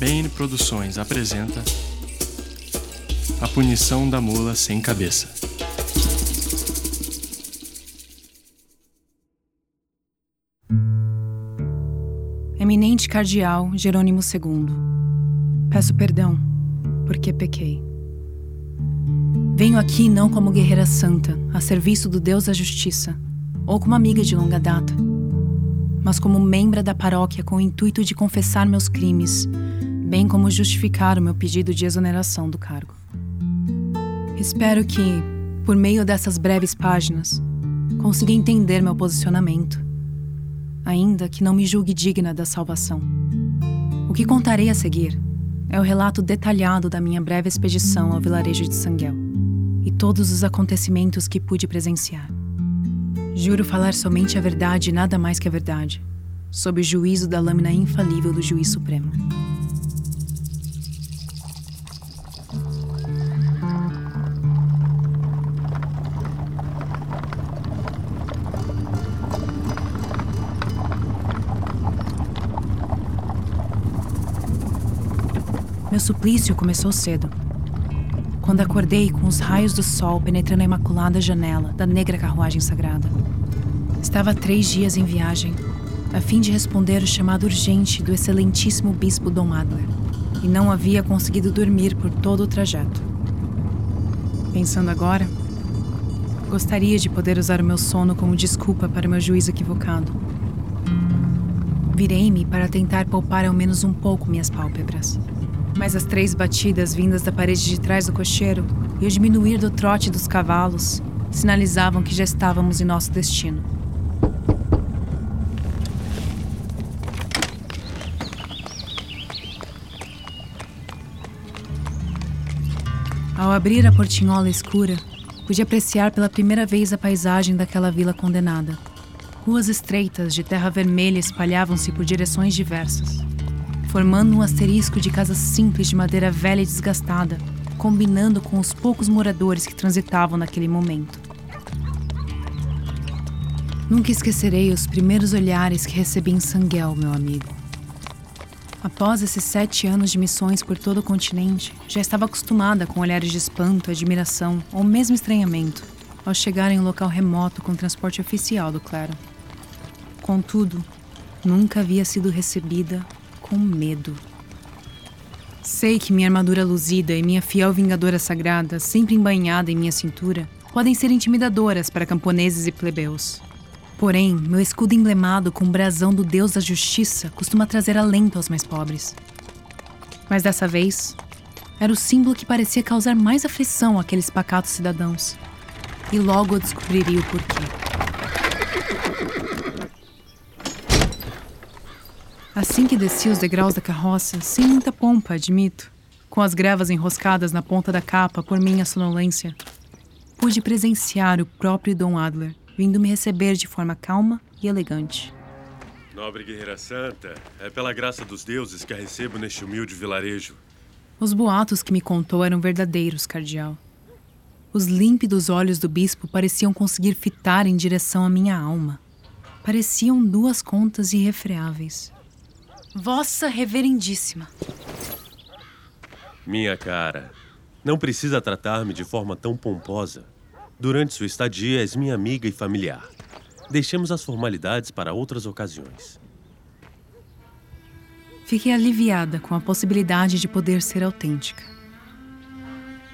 BN Produções apresenta A Punição da Mula Sem Cabeça. Eminente Cardeal Jerônimo II, peço perdão, porque pequei. Venho aqui não como guerreira santa, a serviço do Deus da Justiça, ou como amiga de longa data, mas como membra da paróquia com o intuito de confessar meus crimes, bem como justificar o meu pedido de exoneração do cargo. Espero que, por meio dessas breves páginas, consiga entender meu posicionamento ainda que não me julgue digna da salvação. O que contarei a seguir é o relato detalhado da minha breve expedição ao vilarejo de Sanguel e todos os acontecimentos que pude presenciar. Juro falar somente a verdade e nada mais que a verdade, sob o juízo da lâmina infalível do Juiz Supremo. Meu suplício começou cedo. Quando acordei com os raios do sol penetrando a imaculada janela da negra carruagem sagrada. Estava três dias em viagem, a fim de responder o chamado urgente do excelentíssimo bispo Dom Adler, e não havia conseguido dormir por todo o trajeto. Pensando agora, gostaria de poder usar o meu sono como desculpa para o meu juízo equivocado. Virei-me para tentar poupar ao menos um pouco minhas pálpebras mas as três batidas vindas da parede de trás do cocheiro e o diminuir do trote dos cavalos sinalizavam que já estávamos em nosso destino. Ao abrir a portinhola escura, pude apreciar pela primeira vez a paisagem daquela vila condenada. Ruas estreitas de terra vermelha espalhavam-se por direções diversas formando um asterisco de casas simples de madeira velha e desgastada, combinando com os poucos moradores que transitavam naquele momento. Nunca esquecerei os primeiros olhares que recebi em Sanguel, meu amigo. Após esses sete anos de missões por todo o continente, já estava acostumada com olhares de espanto, admiração ou mesmo estranhamento ao chegar em um local remoto com transporte oficial do clero. Contudo, nunca havia sido recebida com medo. Sei que minha armadura luzida e minha fiel vingadora sagrada, sempre embainhada em minha cintura, podem ser intimidadoras para camponeses e plebeus. Porém, meu escudo emblemado com o brasão do Deus da Justiça costuma trazer alento aos mais pobres. Mas dessa vez, era o símbolo que parecia causar mais aflição àqueles pacatos cidadãos. E logo eu descobriria o porquê. Assim que desci os degraus da carroça, sem muita pompa, admito, com as grevas enroscadas na ponta da capa por minha sonolência, pude presenciar o próprio Dom Adler vindo me receber de forma calma e elegante. Nobre guerreira santa, é pela graça dos deuses que a recebo neste humilde vilarejo. Os boatos que me contou eram verdadeiros, cardeal. Os límpidos olhos do bispo pareciam conseguir fitar em direção à minha alma. Pareciam duas contas irrefreáveis. Vossa Reverendíssima. Minha cara, não precisa tratar-me de forma tão pomposa. Durante sua estadia, és minha amiga e familiar. Deixemos as formalidades para outras ocasiões. Fiquei aliviada com a possibilidade de poder ser autêntica.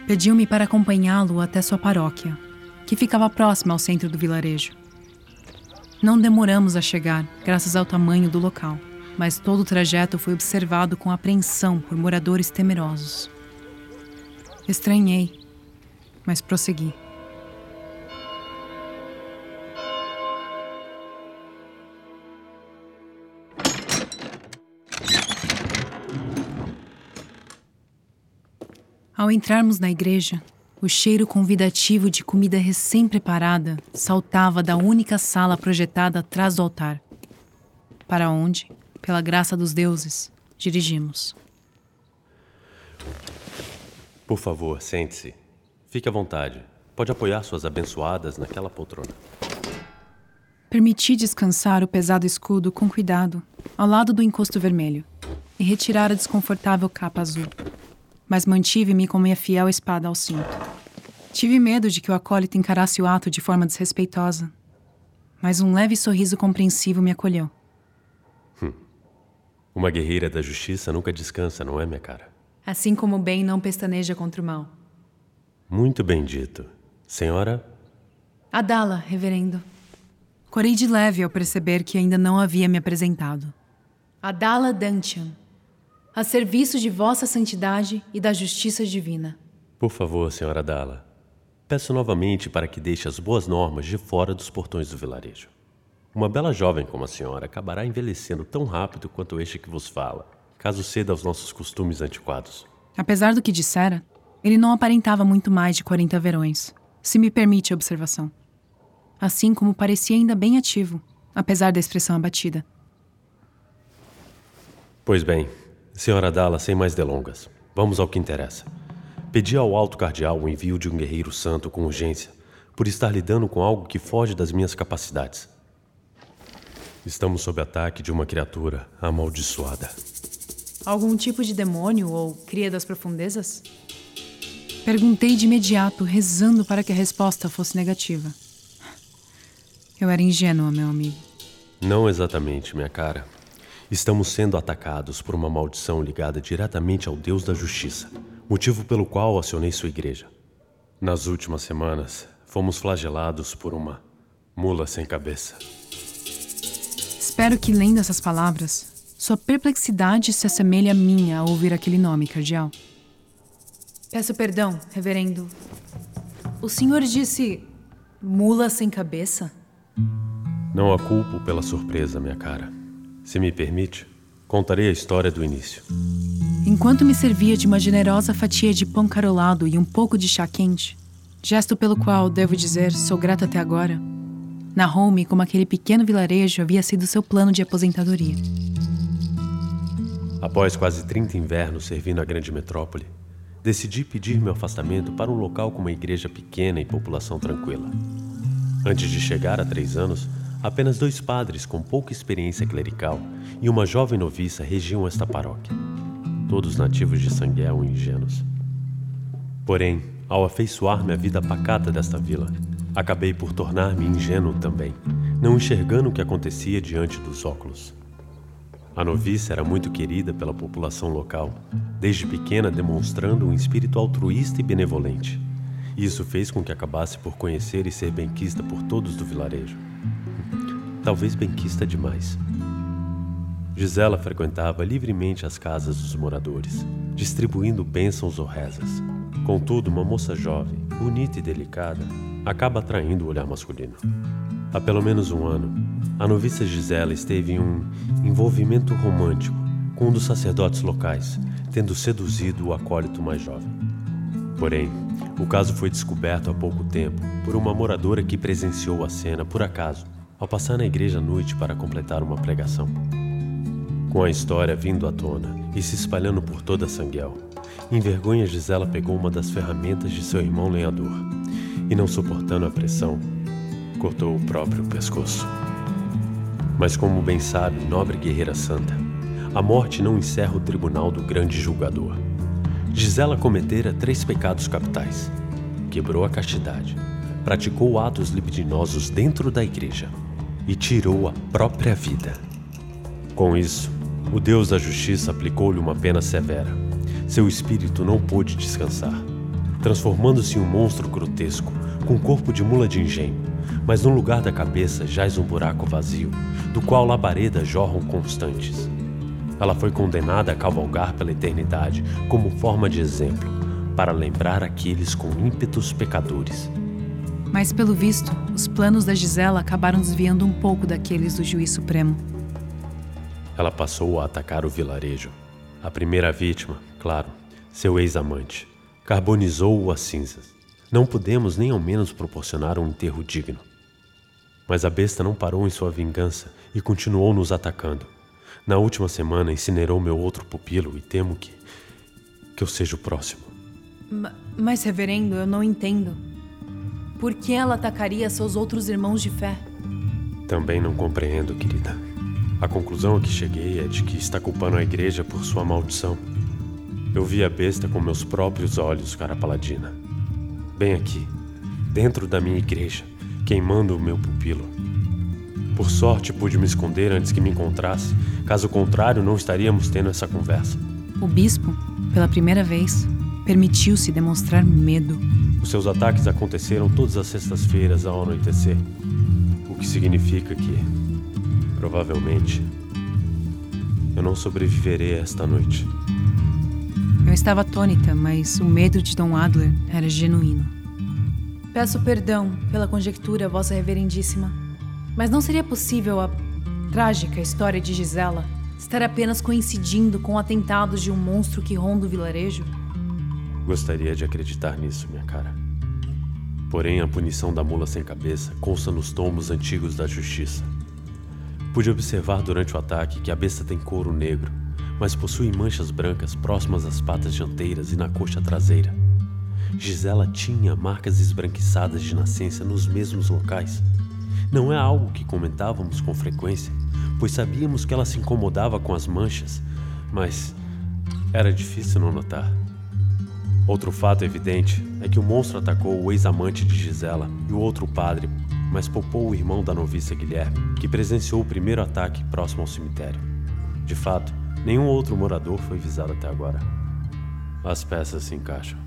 Pediu-me para acompanhá-lo até sua paróquia, que ficava próxima ao centro do vilarejo. Não demoramos a chegar, graças ao tamanho do local mas todo o trajeto foi observado com apreensão por moradores temerosos. Estranhei, mas prossegui. Ao entrarmos na igreja, o cheiro convidativo de comida recém-preparada saltava da única sala projetada atrás do altar, para onde, pela graça dos deuses, dirigimos. Por favor, sente-se. Fique à vontade. Pode apoiar suas abençoadas naquela poltrona. Permiti descansar o pesado escudo com cuidado, ao lado do encosto vermelho. e retirar a desconfortável capa azul, mas mantive-me com minha fiel espada ao cinto. Tive medo de que o acólito encarasse o ato de forma desrespeitosa, mas um leve sorriso compreensivo me acolheu. Uma guerreira da justiça nunca descansa, não é, minha cara? Assim como o bem não pestaneja contra o mal. Muito bem dito. Senhora? Adala, reverendo. Corei de leve ao perceber que ainda não havia me apresentado. Adala Dantian, a serviço de vossa santidade e da justiça divina. Por favor, senhora Dala. Peço novamente para que deixe as boas normas de fora dos portões do vilarejo. Uma bela jovem como a senhora acabará envelhecendo tão rápido quanto este que vos fala, caso ceda aos nossos costumes antiquados. Apesar do que dissera, ele não aparentava muito mais de 40 verões, se me permite a observação. Assim como parecia ainda bem ativo, apesar da expressão abatida. Pois bem, senhora Dala, sem mais delongas, vamos ao que interessa. Pedi ao alto cardeal o envio de um guerreiro santo com urgência, por estar lidando com algo que foge das minhas capacidades. Estamos sob ataque de uma criatura amaldiçoada. Algum tipo de demônio ou cria das profundezas? Perguntei de imediato, rezando para que a resposta fosse negativa. Eu era ingênua, meu amigo. Não exatamente, minha cara. Estamos sendo atacados por uma maldição ligada diretamente ao Deus da Justiça, motivo pelo qual acionei sua igreja. Nas últimas semanas, fomos flagelados por uma mula sem cabeça. Espero que, lendo essas palavras, sua perplexidade se assemelhe à minha ao ouvir aquele nome, cardeal. Peço perdão, reverendo. O senhor disse mula sem cabeça? Não a culpo pela surpresa, minha cara. Se me permite, contarei a história do início. Enquanto me servia de uma generosa fatia de pão carolado e um pouco de chá quente, gesto pelo qual, devo dizer, sou grata até agora, narrou-me como aquele pequeno vilarejo havia sido seu plano de aposentadoria. Após quase 30 invernos servindo a grande metrópole, decidi pedir meu afastamento para um local com uma igreja pequena e população tranquila. Antes de chegar a três anos, Apenas dois padres com pouca experiência clerical e uma jovem noviça regiam esta paróquia, todos nativos de Sanguel e ingênuos. Porém, ao afeiçoar-me à vida pacata desta vila, acabei por tornar-me ingênuo também, não enxergando o que acontecia diante dos óculos. A noviça era muito querida pela população local, desde pequena demonstrando um espírito altruísta e benevolente. Isso fez com que acabasse por conhecer e ser benquista por todos do vilarejo talvez benquista demais. Gisela frequentava livremente as casas dos moradores, distribuindo bênçãos ou rezas. Contudo, uma moça jovem, bonita e delicada, acaba atraindo o olhar masculino. Há pelo menos um ano, a noviça Gisela esteve em um envolvimento romântico com um dos sacerdotes locais, tendo seduzido o acólito mais jovem. Porém, o caso foi descoberto há pouco tempo por uma moradora que presenciou a cena por acaso ao passar na igreja à noite para completar uma pregação. Com a história vindo à tona e se espalhando por toda Sanguel, em vergonha Gisela pegou uma das ferramentas de seu irmão lenhador e, não suportando a pressão, cortou o próprio pescoço. Mas, como bem sabe, nobre guerreira santa, a morte não encerra o tribunal do grande julgador. Gisela cometera três pecados capitais: quebrou a castidade, praticou atos libidinosos dentro da igreja e tirou a própria vida. Com isso, o Deus da Justiça aplicou-lhe uma pena severa. Seu espírito não pôde descansar, transformando-se em um monstro grotesco, com corpo de mula de engenho, mas no lugar da cabeça jaz um buraco vazio, do qual labaredas jorram constantes. Ela foi condenada a cavalgar pela eternidade como forma de exemplo, para lembrar aqueles com ímpetos pecadores mas, pelo visto, os planos da Gisela acabaram desviando um pouco daqueles do juiz supremo. Ela passou a atacar o vilarejo. A primeira vítima, claro, seu ex-amante, carbonizou-o às cinzas. Não pudemos nem ao menos proporcionar um enterro digno. Mas a besta não parou em sua vingança e continuou nos atacando. Na última semana incinerou meu outro pupilo e temo que. que eu seja o próximo. Mas, reverendo, eu não entendo. Por que ela atacaria seus outros irmãos de fé? Também não compreendo, querida. A conclusão a que cheguei é de que está culpando a igreja por sua maldição. Eu vi a besta com meus próprios olhos, cara paladina. Bem aqui, dentro da minha igreja, queimando o meu pupilo. Por sorte pude me esconder antes que me encontrasse, caso contrário, não estaríamos tendo essa conversa. O bispo, pela primeira vez, permitiu-se demonstrar medo. Os seus ataques aconteceram todas as sextas-feiras ao anoitecer, o que significa que, provavelmente, eu não sobreviverei esta noite. Eu estava atônita, mas o medo de Dom Adler era genuíno. Peço perdão pela conjectura, Vossa Reverendíssima, mas não seria possível a trágica história de Gisela estar apenas coincidindo com atentados de um monstro que ronda o vilarejo? Gostaria de acreditar nisso, minha cara. Porém, a punição da mula sem cabeça consta nos tomos antigos da justiça. Pude observar durante o ataque que a besta tem couro negro, mas possui manchas brancas próximas às patas dianteiras e na coxa traseira. Gisela tinha marcas esbranquiçadas de nascença nos mesmos locais. Não é algo que comentávamos com frequência, pois sabíamos que ela se incomodava com as manchas, mas era difícil não notar. Outro fato evidente é que o monstro atacou o ex-amante de Gisela e o outro padre, mas poupou o irmão da noviça Guilherme, que presenciou o primeiro ataque próximo ao cemitério. De fato, nenhum outro morador foi visado até agora. As peças se encaixam.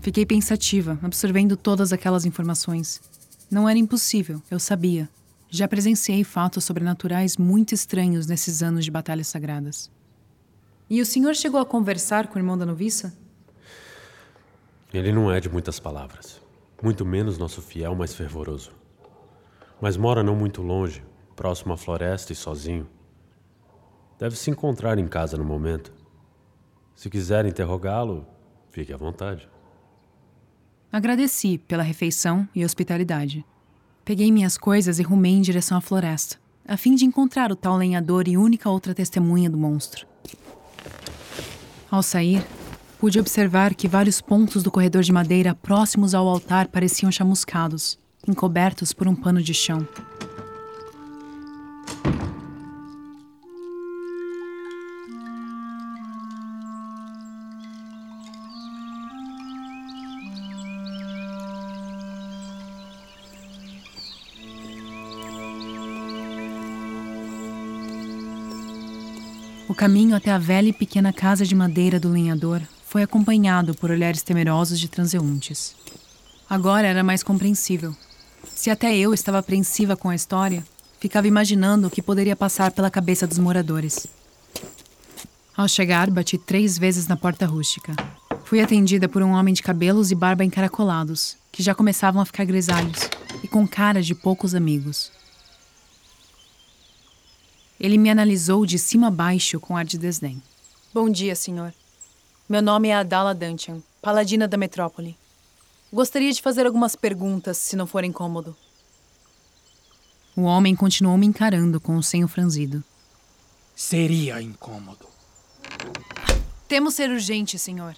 Fiquei pensativa, absorvendo todas aquelas informações. Não era impossível, eu sabia. Já presenciei fatos sobrenaturais muito estranhos nesses anos de batalhas sagradas. E o senhor chegou a conversar com o irmão da noviça? Ele não é de muitas palavras, muito menos nosso fiel mais fervoroso. Mas mora não muito longe, próximo à floresta e sozinho. Deve se encontrar em casa no momento. Se quiser interrogá-lo, fique à vontade. Agradeci pela refeição e hospitalidade. Peguei minhas coisas e rumei em direção à floresta, a fim de encontrar o tal lenhador e única outra testemunha do monstro. Ao sair, pude observar que vários pontos do corredor de madeira próximos ao altar pareciam chamuscados, encobertos por um pano de chão. O caminho até a velha e pequena casa de madeira do lenhador foi acompanhado por olhares temerosos de transeuntes. Agora era mais compreensível. Se até eu estava apreensiva com a história, ficava imaginando o que poderia passar pela cabeça dos moradores. Ao chegar, bati três vezes na porta rústica. Fui atendida por um homem de cabelos e barba encaracolados, que já começavam a ficar grisalhos e com cara de poucos amigos. Ele me analisou de cima a baixo com ar de desdém. Bom dia, senhor. Meu nome é Adala Dantian, paladina da metrópole. Gostaria de fazer algumas perguntas, se não for incômodo. O homem continuou me encarando com o senho franzido. Seria incômodo. Temo ser urgente, senhor.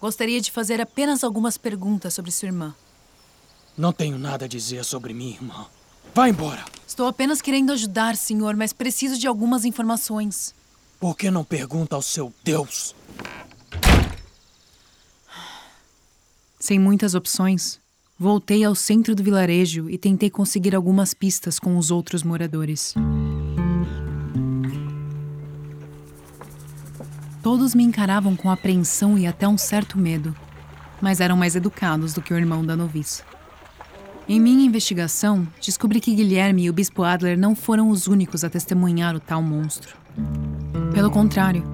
Gostaria de fazer apenas algumas perguntas sobre sua irmã. Não tenho nada a dizer sobre minha irmã. Vá embora! Estou apenas querendo ajudar, senhor, mas preciso de algumas informações. Por que não pergunta ao seu Deus? Sem muitas opções, voltei ao centro do vilarejo e tentei conseguir algumas pistas com os outros moradores. Todos me encaravam com apreensão e até um certo medo, mas eram mais educados do que o irmão da noviça. Em minha investigação, descobri que Guilherme e o Bispo Adler não foram os únicos a testemunhar o tal monstro. Pelo contrário,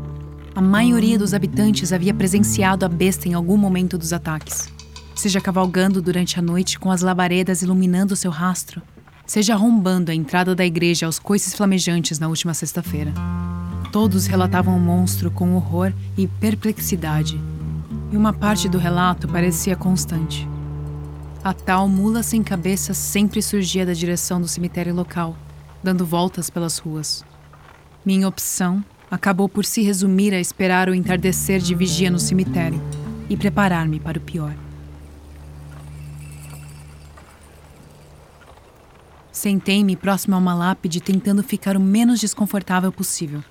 a maioria dos habitantes havia presenciado a besta em algum momento dos ataques, seja cavalgando durante a noite com as labaredas iluminando seu rastro, seja arrombando a entrada da igreja aos coices flamejantes na última sexta-feira. Todos relatavam o monstro com horror e perplexidade, e uma parte do relato parecia constante. A tal mula sem cabeça sempre surgia da direção do cemitério local, dando voltas pelas ruas. Minha opção acabou por se resumir a esperar o entardecer de vigia no cemitério e preparar-me para o pior. Sentei-me próximo a uma lápide, tentando ficar o menos desconfortável possível.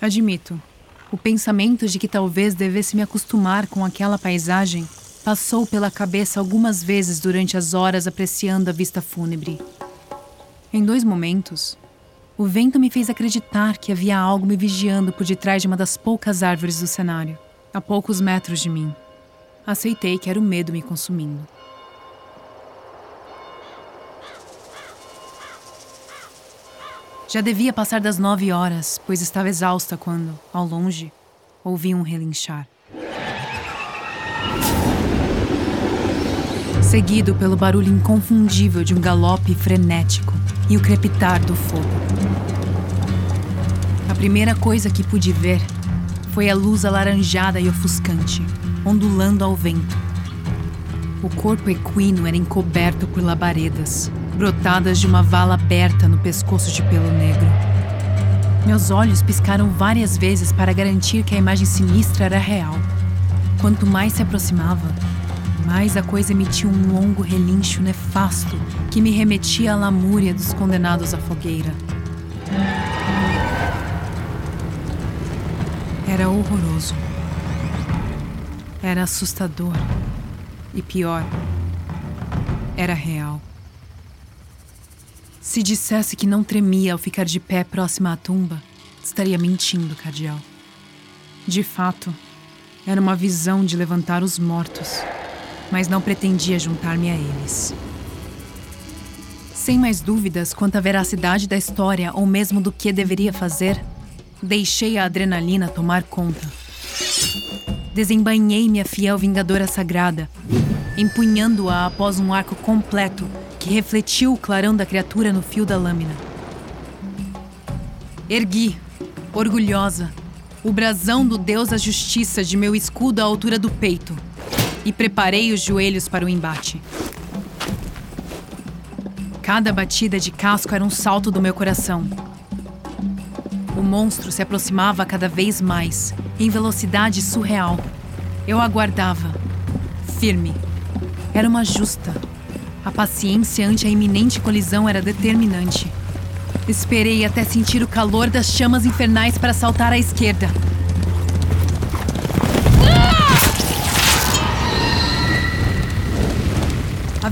Admito, o pensamento de que talvez devesse me acostumar com aquela paisagem passou pela cabeça algumas vezes durante as horas apreciando a vista fúnebre. Em dois momentos, o vento me fez acreditar que havia algo me vigiando por detrás de uma das poucas árvores do cenário, a poucos metros de mim. Aceitei que era o medo me consumindo. Já devia passar das nove horas, pois estava exausta quando, ao longe, ouvi um relinchar. Seguido pelo barulho inconfundível de um galope frenético e o crepitar do fogo. A primeira coisa que pude ver foi a luz alaranjada e ofuscante, ondulando ao vento. O corpo equino era encoberto por labaredas, brotadas de uma vala aberta no pescoço de pelo negro. Meus olhos piscaram várias vezes para garantir que a imagem sinistra era real. Quanto mais se aproximava, mais a coisa emitia um longo relincho nefasto que me remetia à lamúria dos condenados à fogueira. Era horroroso. Era assustador. E pior, era real. Se dissesse que não tremia ao ficar de pé próxima à tumba, estaria mentindo, cardeal. De fato, era uma visão de levantar os mortos, mas não pretendia juntar-me a eles. Sem mais dúvidas quanto à veracidade da história ou mesmo do que deveria fazer, deixei a adrenalina tomar conta. Desembainhei minha fiel vingadora sagrada, empunhando-a após um arco completo que refletiu o clarão da criatura no fio da lâmina. Ergui, orgulhosa, o brasão do Deus da Justiça de meu escudo à altura do peito e preparei os joelhos para o embate. Cada batida de casco era um salto do meu coração. O monstro se aproximava cada vez mais, em velocidade surreal. Eu aguardava, firme. Era uma justa, a paciência ante a iminente colisão era determinante. Esperei até sentir o calor das chamas infernais para saltar à esquerda.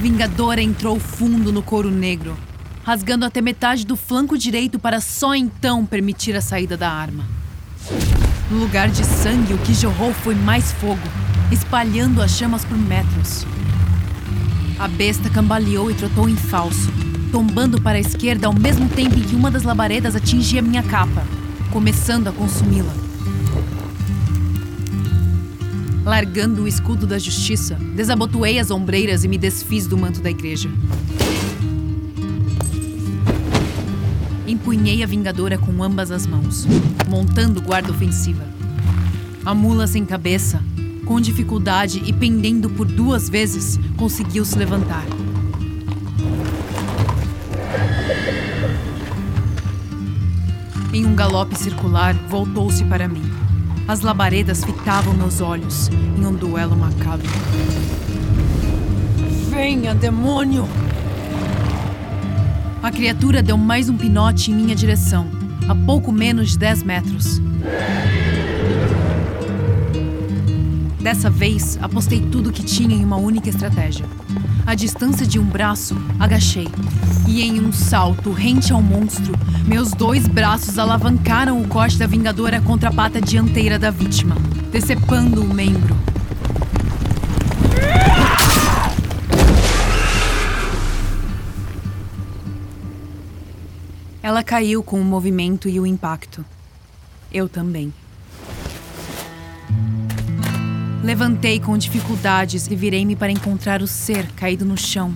Vingadora entrou fundo no couro negro, rasgando até metade do flanco direito para só então permitir a saída da arma. No lugar de sangue, o que jorrou foi mais fogo, espalhando as chamas por metros. A besta cambaleou e trotou em falso, tombando para a esquerda ao mesmo tempo em que uma das labaredas atingia minha capa, começando a consumi-la. Largando o escudo da justiça, desabotoei as ombreiras e me desfiz do manto da igreja. Empunhei a vingadora com ambas as mãos, montando guarda ofensiva. A mula sem cabeça, com dificuldade e pendendo por duas vezes, conseguiu se levantar. Em um galope circular, voltou-se para mim. As labaredas fitavam meus olhos em um duelo macabro. Venha, demônio! A criatura deu mais um pinote em minha direção, a pouco menos de 10 metros. Dessa vez, apostei tudo que tinha em uma única estratégia. À distância de um braço, agachei. E em um salto rente ao monstro, meus dois braços alavancaram o corte da vingadora contra a pata dianteira da vítima, decepando o membro. Ela caiu com o movimento e o impacto. Eu também. Levantei com dificuldades e virei-me para encontrar o ser caído no chão,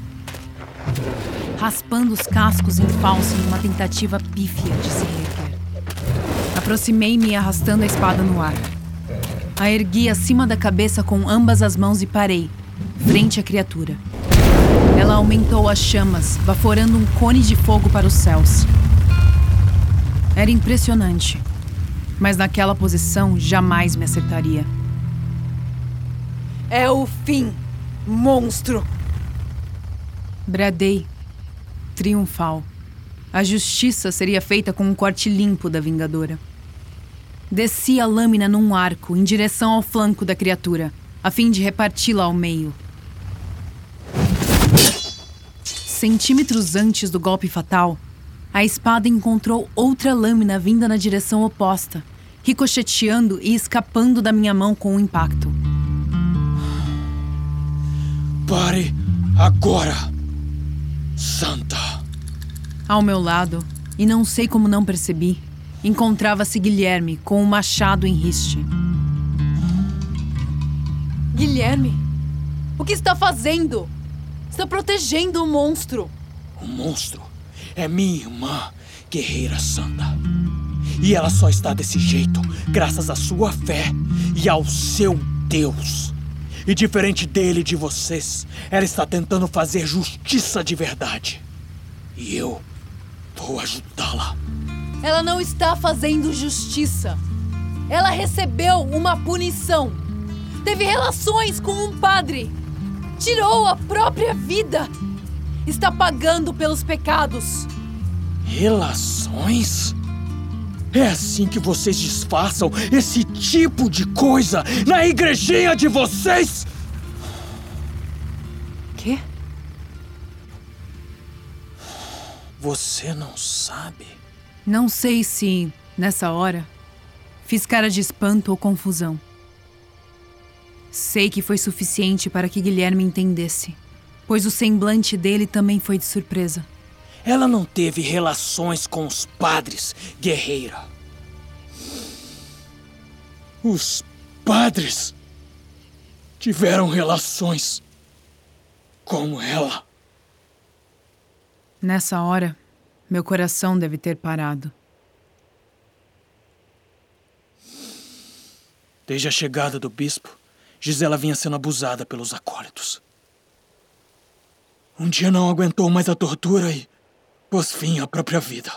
raspando os cascos em falso numa tentativa pífia de se reerguer. Aproximei-me arrastando a espada no ar. A ergui acima da cabeça com ambas as mãos e parei, frente à criatura. Ela aumentou as chamas, vaporando um cone de fogo para os céus. Era impressionante, mas naquela posição jamais me acertaria. É o fim, monstro! Bradei, triunfal. A justiça seria feita com um corte limpo da Vingadora. Desci a lâmina num arco em direção ao flanco da criatura, a fim de reparti-la ao meio. Centímetros antes do golpe fatal, a espada encontrou outra lâmina vinda na direção oposta, ricocheteando e escapando da minha mão com o impacto. Pare agora, Santa. Ao meu lado, e não sei como não percebi, encontrava-se Guilherme com o um machado em riste. Guilherme, o que está fazendo? Está protegendo o monstro. O monstro é minha irmã, guerreira santa. E ela só está desse jeito graças à sua fé e ao seu Deus. E diferente dele e de vocês, ela está tentando fazer justiça de verdade. E eu vou ajudá-la. Ela não está fazendo justiça. Ela recebeu uma punição. Teve relações com um padre. Tirou a própria vida. Está pagando pelos pecados. Relações? É assim que vocês disfarçam esse tipo de coisa na igrejinha de vocês? Quê? Você não sabe? Não sei se, nessa hora, fiz cara de espanto ou confusão. Sei que foi suficiente para que Guilherme entendesse, pois o semblante dele também foi de surpresa. Ela não teve relações com os padres, guerreira. Os padres tiveram relações com ela. Nessa hora, meu coração deve ter parado. Desde a chegada do bispo, Gisela vinha sendo abusada pelos acólitos. Um dia não aguentou mais a tortura e pôs fim à própria vida.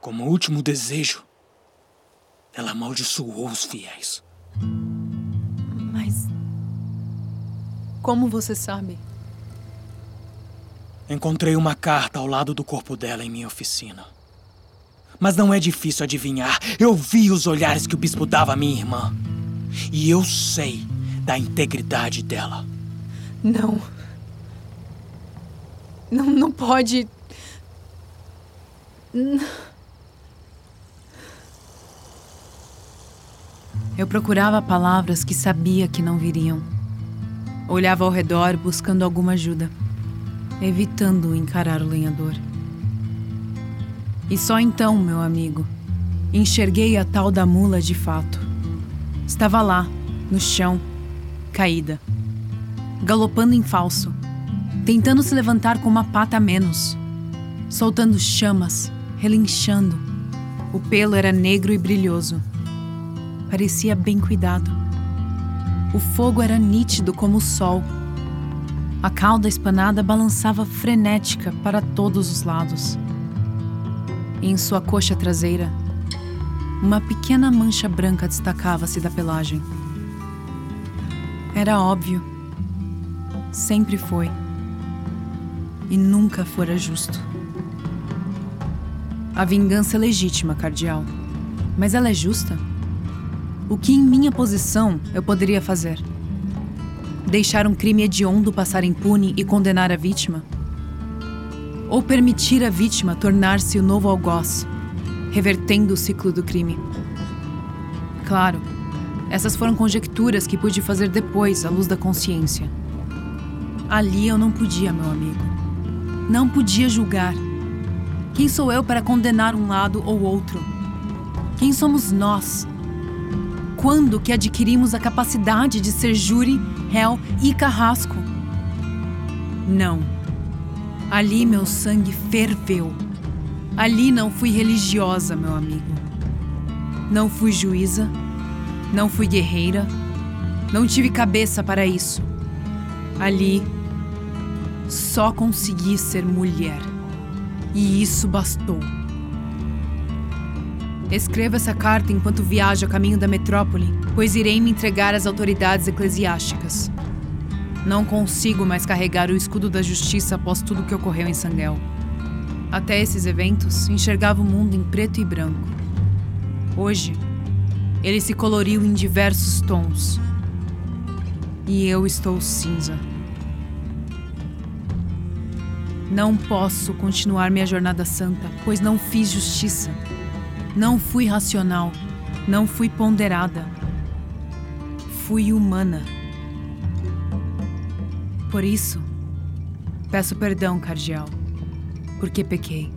Como último desejo, ela amaldiçoou os fiéis. Mas. Como você sabe? Encontrei uma carta ao lado do corpo dela em minha oficina. Mas não é difícil adivinhar. Eu vi os olhares que o bispo dava à minha irmã. E eu sei da integridade dela. Não. Não, não pode. Eu procurava palavras que sabia que não viriam. Olhava ao redor buscando alguma ajuda, evitando encarar o lenhador. E só então, meu amigo, enxerguei a tal da mula de fato. Estava lá, no chão, caída, galopando em falso tentando se levantar com uma pata a menos, soltando chamas, relinchando. O pelo era negro e brilhoso. Parecia bem cuidado. O fogo era nítido como o sol. A cauda espanada balançava frenética para todos os lados. E em sua coxa traseira, uma pequena mancha branca destacava-se da pelagem. Era óbvio. Sempre foi e nunca fora justo. A vingança é legítima, cardeal. Mas ela é justa? O que em minha posição eu poderia fazer? Deixar um crime hediondo passar impune e condenar a vítima? Ou permitir a vítima tornar-se o novo algoz, revertendo o ciclo do crime? Claro, essas foram conjecturas que pude fazer depois, à luz da consciência. Ali eu não podia, meu amigo. Não podia julgar. Quem sou eu para condenar um lado ou outro? Quem somos nós? Quando que adquirimos a capacidade de ser júri, réu e carrasco? Não. Ali meu sangue ferveu. Ali não fui religiosa, meu amigo. Não fui juíza. Não fui guerreira. Não tive cabeça para isso. Ali só consegui ser mulher. E isso bastou. Escreva essa carta enquanto viajo a caminho da metrópole, pois irei me entregar às autoridades eclesiásticas. Não consigo mais carregar o escudo da justiça após tudo que ocorreu em Sanguel. Até esses eventos, enxergava o mundo em preto e branco. Hoje, ele se coloriu em diversos tons. E eu estou cinza. Não posso continuar minha jornada santa, pois não fiz justiça. Não fui racional. Não fui ponderada. Fui humana. Por isso, peço perdão, cardeal, porque pequei.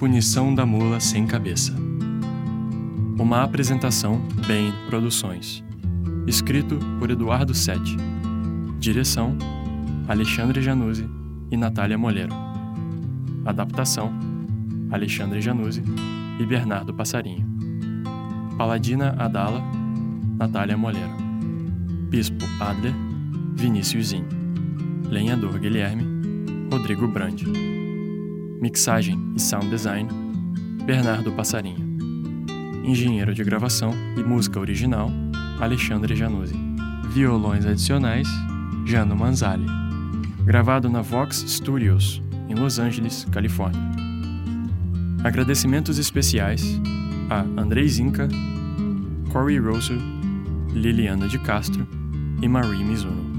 Punição da mula sem cabeça. Uma apresentação Bem Produções. Escrito por Eduardo Sete. Direção Alexandre Januzzi e Natália Moleiro. Adaptação: Alexandre Januzzi e Bernardo Passarinho. Paladina Adala, Natália Moleiro. Bispo Adler, Vinícius Zin. Lenhador Guilherme, Rodrigo Brandi. Mixagem e sound design, Bernardo Passarinho. Engenheiro de gravação e música original, Alexandre Januzzi. Violões adicionais, Jano Manzali. Gravado na Vox Studios, em Los Angeles, Califórnia. Agradecimentos especiais a Andrei Zinca, Corey Rosser, Liliana de Castro e Marie Mizuno.